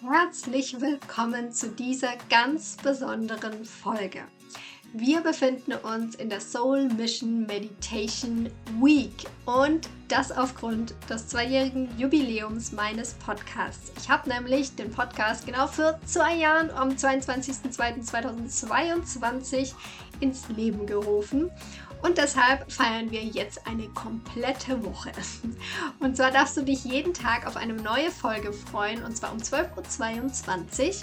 herzlich willkommen zu dieser ganz besonderen Folge. Wir befinden uns in der Soul Mission Meditation Week und das aufgrund des zweijährigen Jubiläums meines Podcasts. Ich habe nämlich den Podcast genau für zwei Jahren am 22.02.2022 ins Leben gerufen und deshalb feiern wir jetzt eine komplette Woche. Und zwar darfst du dich jeden Tag auf eine neue Folge freuen, und zwar um 12.22 Uhr.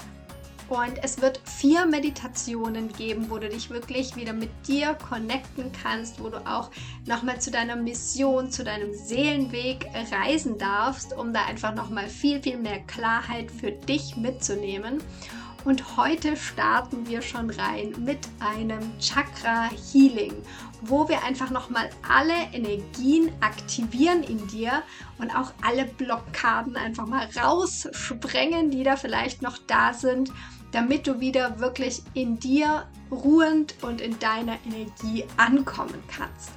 Und es wird vier Meditationen geben, wo du dich wirklich wieder mit dir connecten kannst, wo du auch nochmal zu deiner Mission, zu deinem Seelenweg reisen darfst, um da einfach nochmal viel, viel mehr Klarheit für dich mitzunehmen. Und heute starten wir schon rein mit einem Chakra Healing, wo wir einfach nochmal alle Energien aktivieren in dir und auch alle Blockaden einfach mal raussprengen, die da vielleicht noch da sind, damit du wieder wirklich in dir ruhend und in deiner Energie ankommen kannst.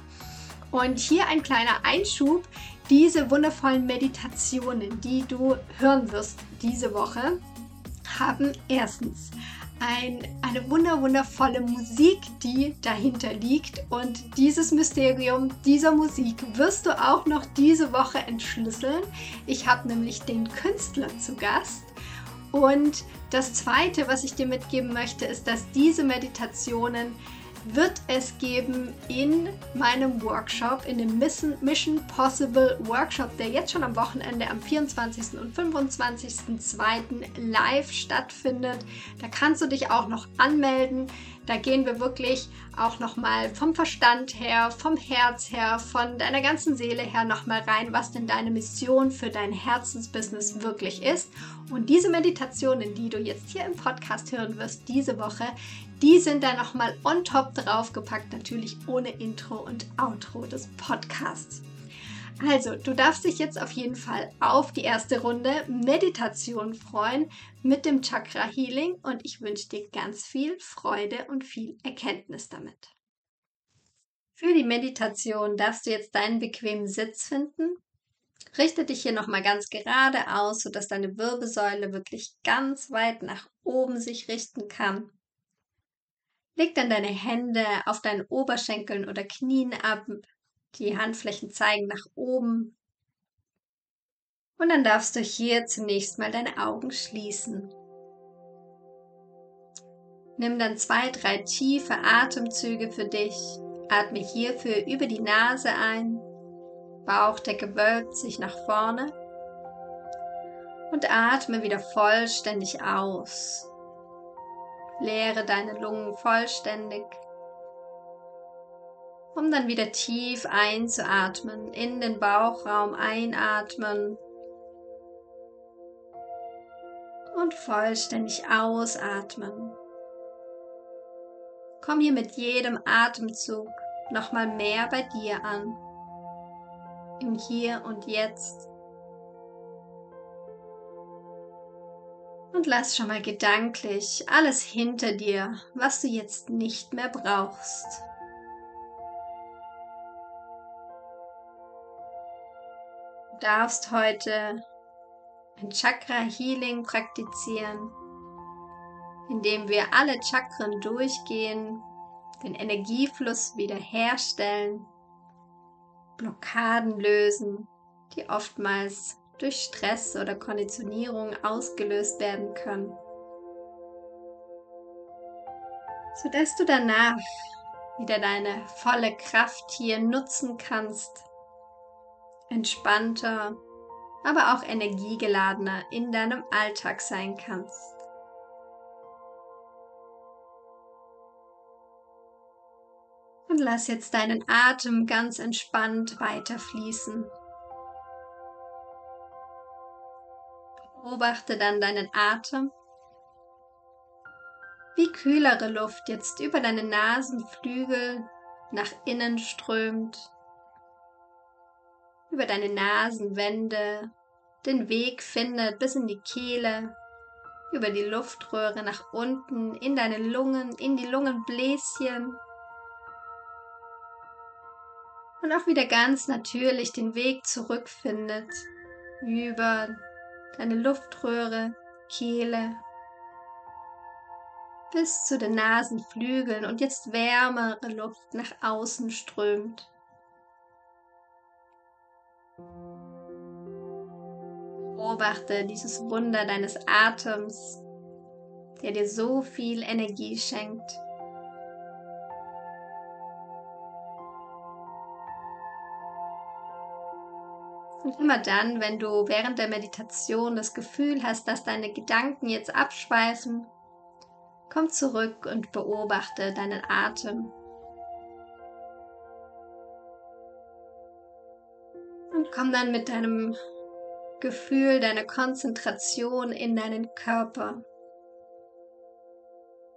Und hier ein kleiner Einschub. Diese wundervollen Meditationen, die du hören wirst diese Woche, haben erstens ein, eine wunder wundervolle Musik, die dahinter liegt. Und dieses Mysterium dieser Musik wirst du auch noch diese Woche entschlüsseln. Ich habe nämlich den Künstler zu Gast. Und das Zweite, was ich dir mitgeben möchte, ist, dass diese Meditationen wird es geben in meinem Workshop, in dem Mission Possible Workshop, der jetzt schon am Wochenende am 24. und 25.02. live stattfindet. Da kannst du dich auch noch anmelden. Da gehen wir wirklich auch nochmal vom Verstand her, vom Herz her, von deiner ganzen Seele her nochmal rein, was denn deine Mission für dein Herzensbusiness wirklich ist. Und diese Meditationen, die du jetzt hier im Podcast hören wirst, diese Woche, die sind dann nochmal on top draufgepackt, natürlich ohne Intro und Outro des Podcasts. Also, du darfst dich jetzt auf jeden Fall auf die erste Runde Meditation freuen mit dem Chakra Healing und ich wünsche dir ganz viel Freude und viel Erkenntnis damit. Für die Meditation darfst du jetzt deinen bequemen Sitz finden. Richte dich hier nochmal ganz gerade aus, sodass deine Wirbelsäule wirklich ganz weit nach oben sich richten kann. Leg dann deine Hände auf deinen Oberschenkeln oder Knien ab. Die Handflächen zeigen nach oben. Und dann darfst du hier zunächst mal deine Augen schließen. Nimm dann zwei, drei tiefe Atemzüge für dich. Atme hierfür über die Nase ein. Bauchdecke wölbt sich nach vorne. Und atme wieder vollständig aus. Leere deine Lungen vollständig, um dann wieder tief einzuatmen, in den Bauchraum einatmen und vollständig ausatmen. Komm hier mit jedem Atemzug nochmal mehr bei dir an, im Hier und Jetzt. Und lass schon mal gedanklich alles hinter dir, was du jetzt nicht mehr brauchst. Du darfst heute ein Chakra Healing praktizieren, indem wir alle Chakren durchgehen, den Energiefluss wiederherstellen, Blockaden lösen, die oftmals durch Stress oder Konditionierung ausgelöst werden können. Sodass du danach wieder deine volle Kraft hier nutzen kannst, entspannter, aber auch energiegeladener in deinem Alltag sein kannst. Und lass jetzt deinen Atem ganz entspannt weiterfließen. Beobachte dann deinen Atem, wie kühlere Luft jetzt über deine Nasenflügel nach innen strömt, über deine Nasenwände den Weg findet bis in die Kehle, über die Luftröhre nach unten, in deine Lungen, in die Lungenbläschen. Und auch wieder ganz natürlich den Weg zurückfindet über deine Luftröhre Kehle bis zu den Nasenflügeln und jetzt wärmere Luft nach außen strömt. Beobachte dieses Wunder deines Atems, der dir so viel Energie schenkt. Und immer dann, wenn du während der Meditation das Gefühl hast, dass deine Gedanken jetzt abschweifen, komm zurück und beobachte deinen Atem. Und komm dann mit deinem Gefühl, deiner Konzentration in deinen Körper.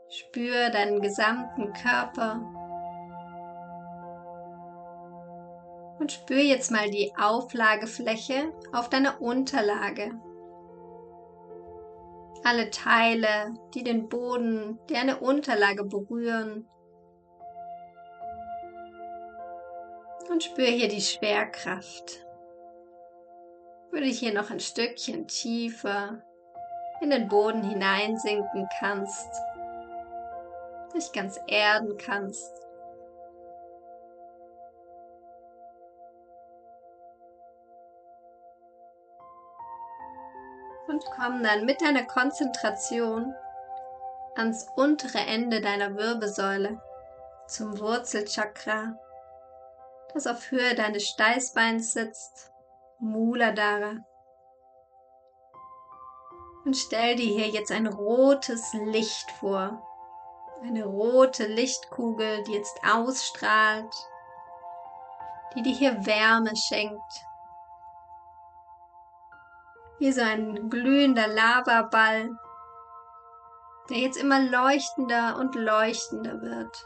Spür deinen gesamten Körper. Und spür jetzt mal die Auflagefläche auf deiner Unterlage. Alle Teile, die den Boden, die eine Unterlage berühren. Und spür hier die Schwerkraft. Würde hier noch ein Stückchen tiefer in den Boden hineinsinken kannst, dich ganz erden kannst. Und komm dann mit deiner Konzentration ans untere Ende deiner Wirbelsäule, zum Wurzelchakra, das auf Höhe deines Steißbeins sitzt, Muladhara. Und stell dir hier jetzt ein rotes Licht vor, eine rote Lichtkugel, die jetzt ausstrahlt, die dir hier Wärme schenkt, wie so ein glühender Lavaball, der jetzt immer leuchtender und leuchtender wird.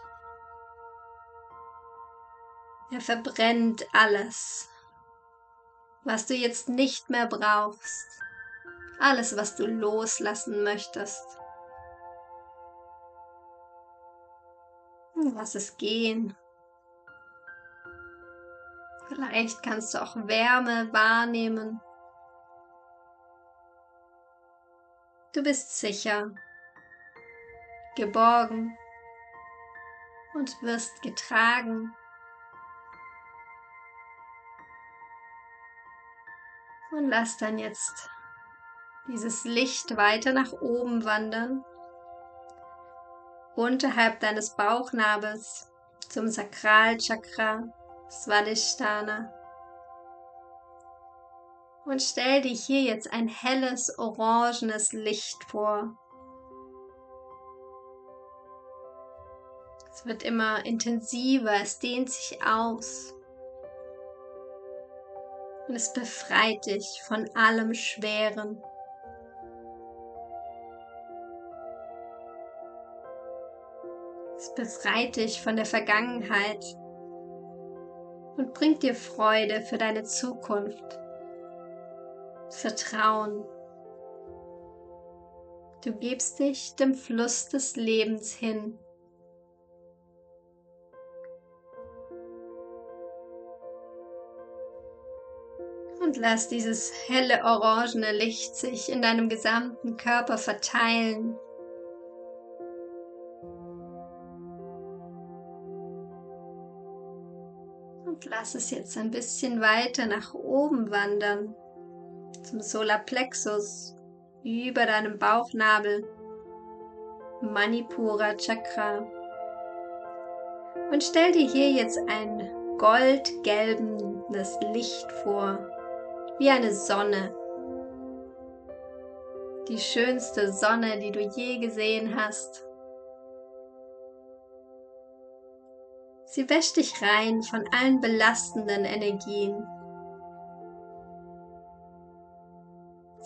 Er verbrennt alles, was du jetzt nicht mehr brauchst, alles, was du loslassen möchtest. Lass es gehen. Vielleicht kannst du auch Wärme wahrnehmen. Du bist sicher, geborgen und wirst getragen. Und lass dann jetzt dieses Licht weiter nach oben wandern, unterhalb deines Bauchnabels zum Sakralchakra, Svadhisthana und stell dir hier jetzt ein helles orangenes Licht vor. Es wird immer intensiver, es dehnt sich aus. Und es befreit dich von allem Schweren. Es befreit dich von der Vergangenheit und bringt dir Freude für deine Zukunft. Vertrauen. Du gibst dich dem Fluss des Lebens hin. Und lass dieses helle orangene Licht sich in deinem gesamten Körper verteilen. Und lass es jetzt ein bisschen weiter nach oben wandern zum Solarplexus über deinem Bauchnabel, Manipura Chakra. Und stell dir hier jetzt ein goldgelbenes Licht vor, wie eine Sonne. Die schönste Sonne, die du je gesehen hast. Sie wäscht dich rein von allen belastenden Energien.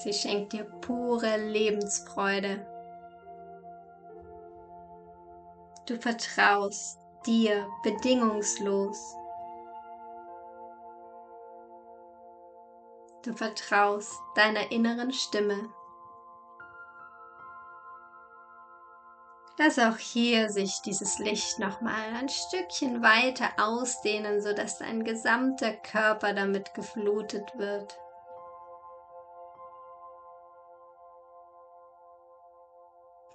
Sie schenkt dir pure Lebensfreude. Du vertraust dir bedingungslos. Du vertraust deiner inneren Stimme. Lass auch hier sich dieses Licht nochmal ein Stückchen weiter ausdehnen, sodass dein gesamter Körper damit geflutet wird.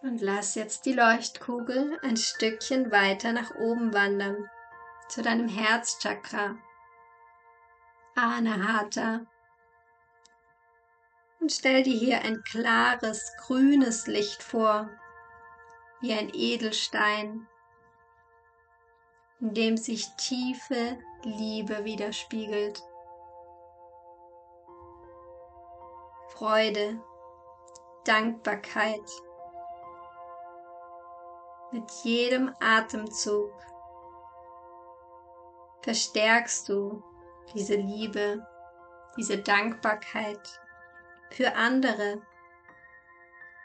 Und lass jetzt die Leuchtkugel ein Stückchen weiter nach oben wandern, zu deinem Herzchakra, Anahata. Und stell dir hier ein klares, grünes Licht vor, wie ein Edelstein, in dem sich tiefe Liebe widerspiegelt. Freude, Dankbarkeit. Mit jedem Atemzug verstärkst du diese Liebe, diese Dankbarkeit für andere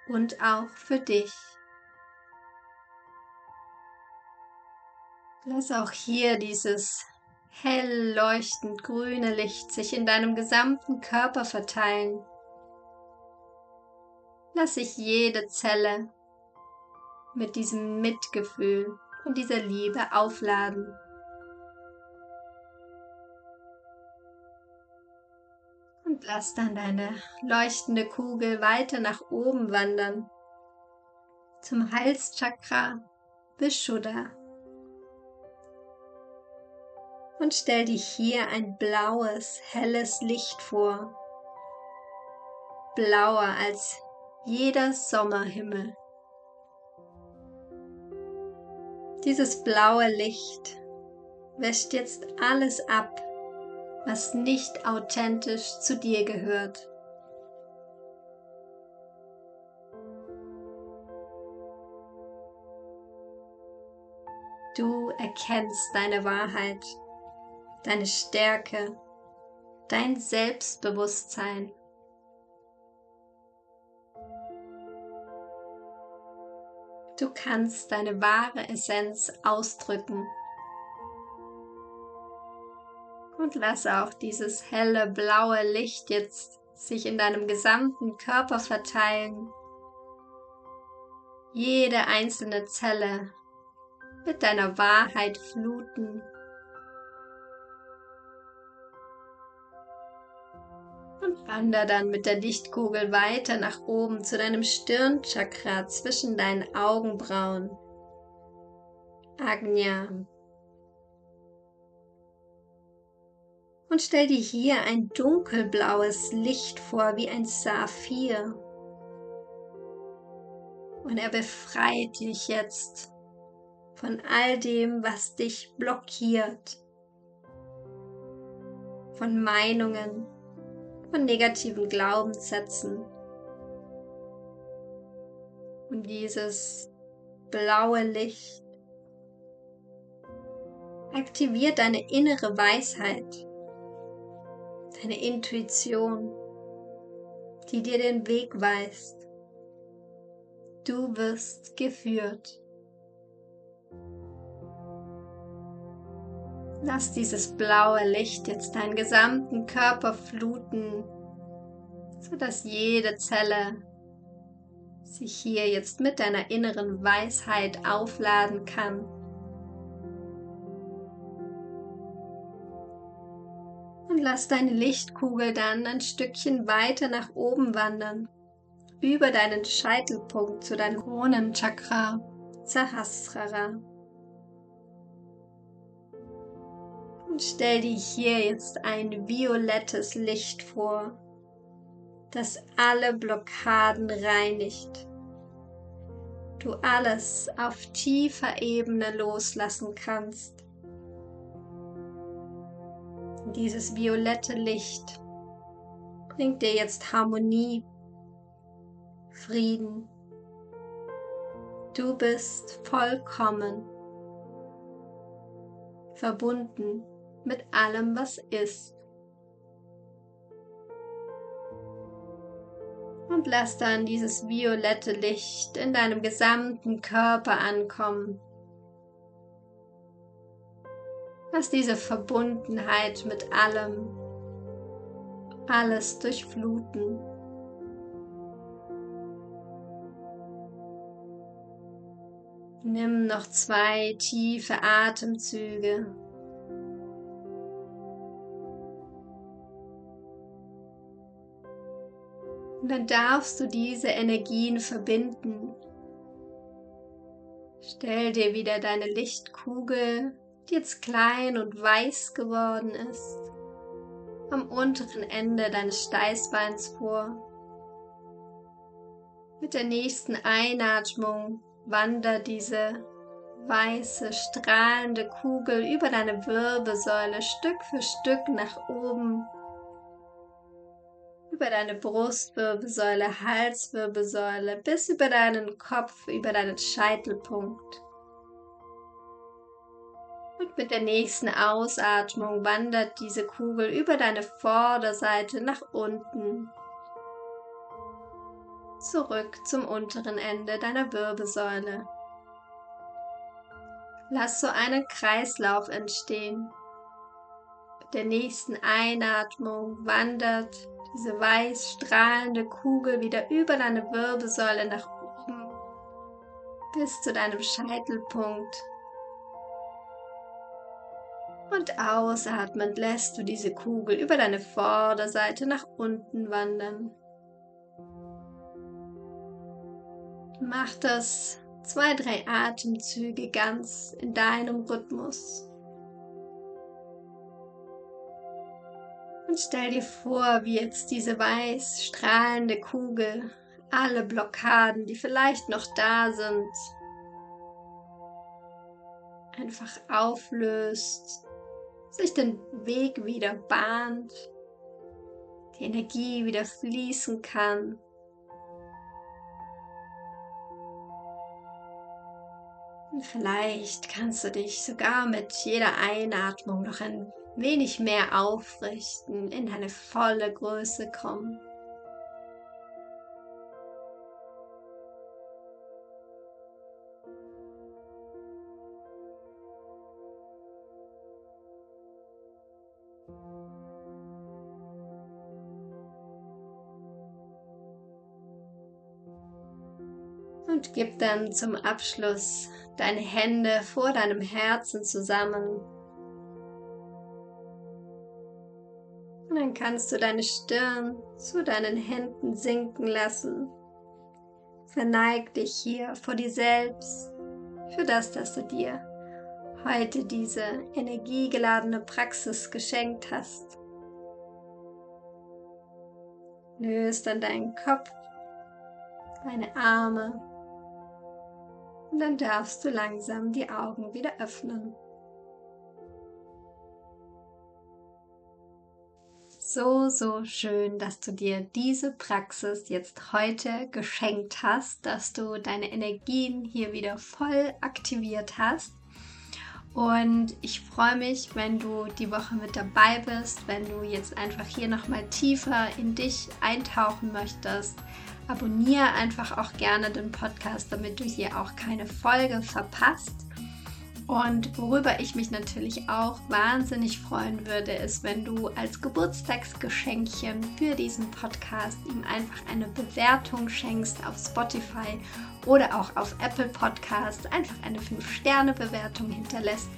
und auch für dich. Lass auch hier dieses hell leuchtend grüne Licht sich in deinem gesamten Körper verteilen. Lass sich jede Zelle mit diesem Mitgefühl und dieser Liebe aufladen. Und lass dann deine leuchtende Kugel weiter nach oben wandern zum Halschakra Vishuddha und stell dir hier ein blaues, helles Licht vor. Blauer als jeder Sommerhimmel. Dieses blaue Licht wäscht jetzt alles ab, was nicht authentisch zu dir gehört. Du erkennst deine Wahrheit deine Stärke, dein Selbstbewusstsein. Du kannst deine wahre Essenz ausdrücken. Und lass auch dieses helle blaue Licht jetzt sich in deinem gesamten Körper verteilen. Jede einzelne Zelle mit deiner Wahrheit fluten wander dann mit der Lichtkugel weiter nach oben zu deinem Stirnchakra zwischen deinen Augenbrauen. Agnya. Und stell dir hier ein dunkelblaues Licht vor wie ein Saphir. Und er befreit dich jetzt von all dem, was dich blockiert, von Meinungen, von negativen Glaubenssätzen. Und dieses blaue Licht aktiviert deine innere Weisheit, deine Intuition, die dir den Weg weist. Du wirst geführt. Lass dieses blaue Licht jetzt deinen gesamten Körper fluten, sodass jede Zelle sich hier jetzt mit deiner inneren Weisheit aufladen kann. Und lass deine Lichtkugel dann ein Stückchen weiter nach oben wandern, über deinen Scheitelpunkt zu deinem Kronenchakra, Sahasrara. Und stell dir hier jetzt ein violettes Licht vor, das alle Blockaden reinigt. Du alles auf tiefer Ebene loslassen kannst. Dieses violette Licht bringt dir jetzt Harmonie, Frieden. Du bist vollkommen verbunden mit allem, was ist. Und lass dann dieses violette Licht in deinem gesamten Körper ankommen. Lass diese Verbundenheit mit allem, alles durchfluten. Nimm noch zwei tiefe Atemzüge. Und dann darfst du diese Energien verbinden Stell dir wieder deine Lichtkugel, die jetzt klein und weiß geworden ist, am unteren Ende deines Steißbeins vor. Mit der nächsten Einatmung wandert diese weiße, strahlende Kugel über deine Wirbelsäule Stück für Stück nach oben, über deine Brustwirbelsäule, Halswirbelsäule, bis über deinen Kopf, über deinen Scheitelpunkt. Und mit der nächsten Ausatmung wandert diese Kugel über deine Vorderseite nach unten, zurück zum unteren Ende deiner Wirbelsäule. Lass so einen Kreislauf entstehen. Mit der nächsten Einatmung wandert diese weiß strahlende Kugel wieder über deine Wirbelsäule nach oben bis zu deinem Scheitelpunkt. Und ausatmend lässt du diese Kugel über deine Vorderseite nach unten wandern. Mach das zwei, drei Atemzüge ganz in deinem Rhythmus. Und stell dir vor, wie jetzt diese weiß strahlende Kugel alle Blockaden, die vielleicht noch da sind, einfach auflöst, sich den Weg wieder bahnt, die Energie wieder fließen kann. Vielleicht kannst du dich sogar mit jeder Einatmung noch ein wenig mehr aufrichten, in deine volle Größe kommen. Und gib dann zum Abschluss deine Hände vor deinem Herzen zusammen. Und dann kannst du deine Stirn zu deinen Händen sinken lassen. Verneig dich hier vor dir selbst für das, dass du dir heute diese energiegeladene Praxis geschenkt hast. Löst dann deinen Kopf, deine Arme und dann darfst du langsam die Augen wieder öffnen. So, so schön, dass du dir diese Praxis jetzt heute geschenkt hast, dass du deine Energien hier wieder voll aktiviert hast. Und ich freue mich, wenn du die Woche mit dabei bist, wenn du jetzt einfach hier nochmal tiefer in dich eintauchen möchtest abonniere einfach auch gerne den Podcast, damit du hier auch keine Folge verpasst. Und worüber ich mich natürlich auch wahnsinnig freuen würde, ist, wenn du als Geburtstagsgeschenkchen für diesen Podcast ihm einfach eine Bewertung schenkst auf Spotify oder auch auf Apple Podcasts, einfach eine 5-Sterne-Bewertung hinterlässt,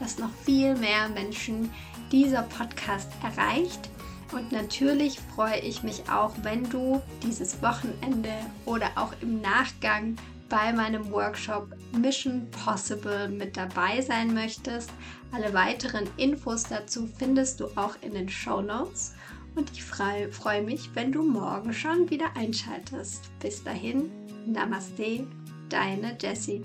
dass noch viel mehr Menschen dieser Podcast erreicht. Und natürlich freue ich mich auch, wenn du dieses Wochenende oder auch im Nachgang bei meinem Workshop Mission Possible mit dabei sein möchtest. Alle weiteren Infos dazu findest du auch in den Show Notes. Und ich freue mich, wenn du morgen schon wieder einschaltest. Bis dahin, Namaste, deine Jessie.